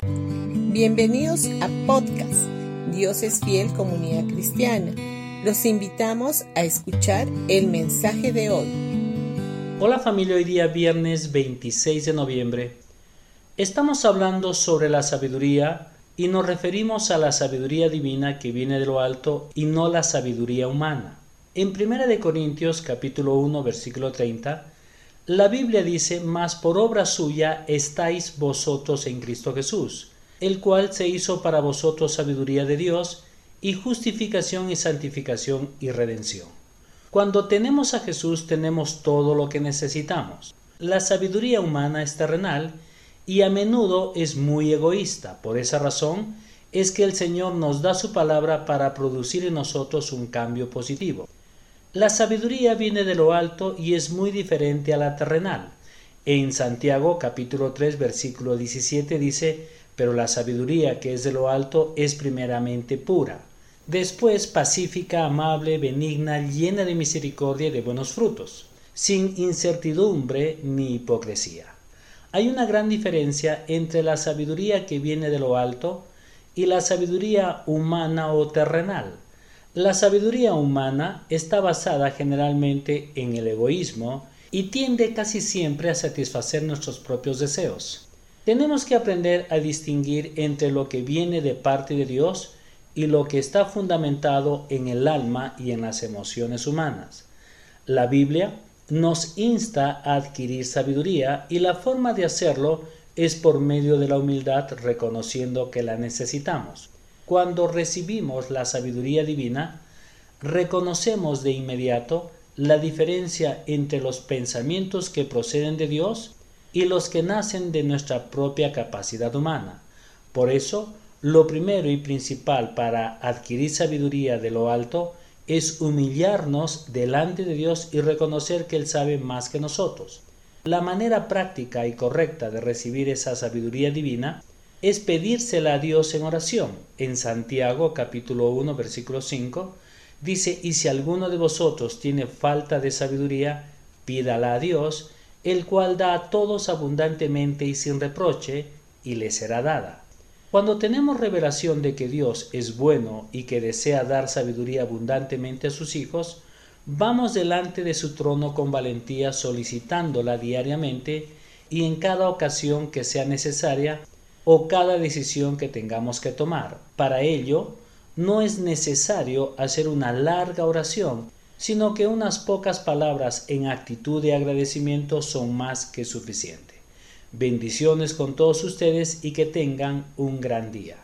Bienvenidos a podcast Dios es fiel comunidad cristiana. Los invitamos a escuchar el mensaje de hoy. Hola familia, hoy día viernes 26 de noviembre. Estamos hablando sobre la sabiduría y nos referimos a la sabiduría divina que viene de lo alto y no la sabiduría humana. En 1 Corintios capítulo 1 versículo 30, la Biblia dice, Mas por obra suya estáis vosotros en Cristo Jesús, el cual se hizo para vosotros sabiduría de Dios y justificación y santificación y redención. Cuando tenemos a Jesús tenemos todo lo que necesitamos. La sabiduría humana es terrenal y a menudo es muy egoísta. Por esa razón es que el Señor nos da su palabra para producir en nosotros un cambio positivo. La sabiduría viene de lo alto y es muy diferente a la terrenal. En Santiago capítulo 3 versículo 17 dice, pero la sabiduría que es de lo alto es primeramente pura, después pacífica, amable, benigna, llena de misericordia y de buenos frutos, sin incertidumbre ni hipocresía. Hay una gran diferencia entre la sabiduría que viene de lo alto y la sabiduría humana o terrenal. La sabiduría humana está basada generalmente en el egoísmo y tiende casi siempre a satisfacer nuestros propios deseos. Tenemos que aprender a distinguir entre lo que viene de parte de Dios y lo que está fundamentado en el alma y en las emociones humanas. La Biblia nos insta a adquirir sabiduría y la forma de hacerlo es por medio de la humildad reconociendo que la necesitamos. Cuando recibimos la sabiduría divina, reconocemos de inmediato la diferencia entre los pensamientos que proceden de Dios y los que nacen de nuestra propia capacidad humana. Por eso, lo primero y principal para adquirir sabiduría de lo alto es humillarnos delante de Dios y reconocer que Él sabe más que nosotros. La manera práctica y correcta de recibir esa sabiduría divina es pedírsela a Dios en oración. En Santiago capítulo 1 versículo 5 dice, y si alguno de vosotros tiene falta de sabiduría, pídala a Dios, el cual da a todos abundantemente y sin reproche, y le será dada. Cuando tenemos revelación de que Dios es bueno y que desea dar sabiduría abundantemente a sus hijos, vamos delante de su trono con valentía solicitándola diariamente y en cada ocasión que sea necesaria o cada decisión que tengamos que tomar. Para ello, no es necesario hacer una larga oración, sino que unas pocas palabras en actitud de agradecimiento son más que suficiente. Bendiciones con todos ustedes y que tengan un gran día.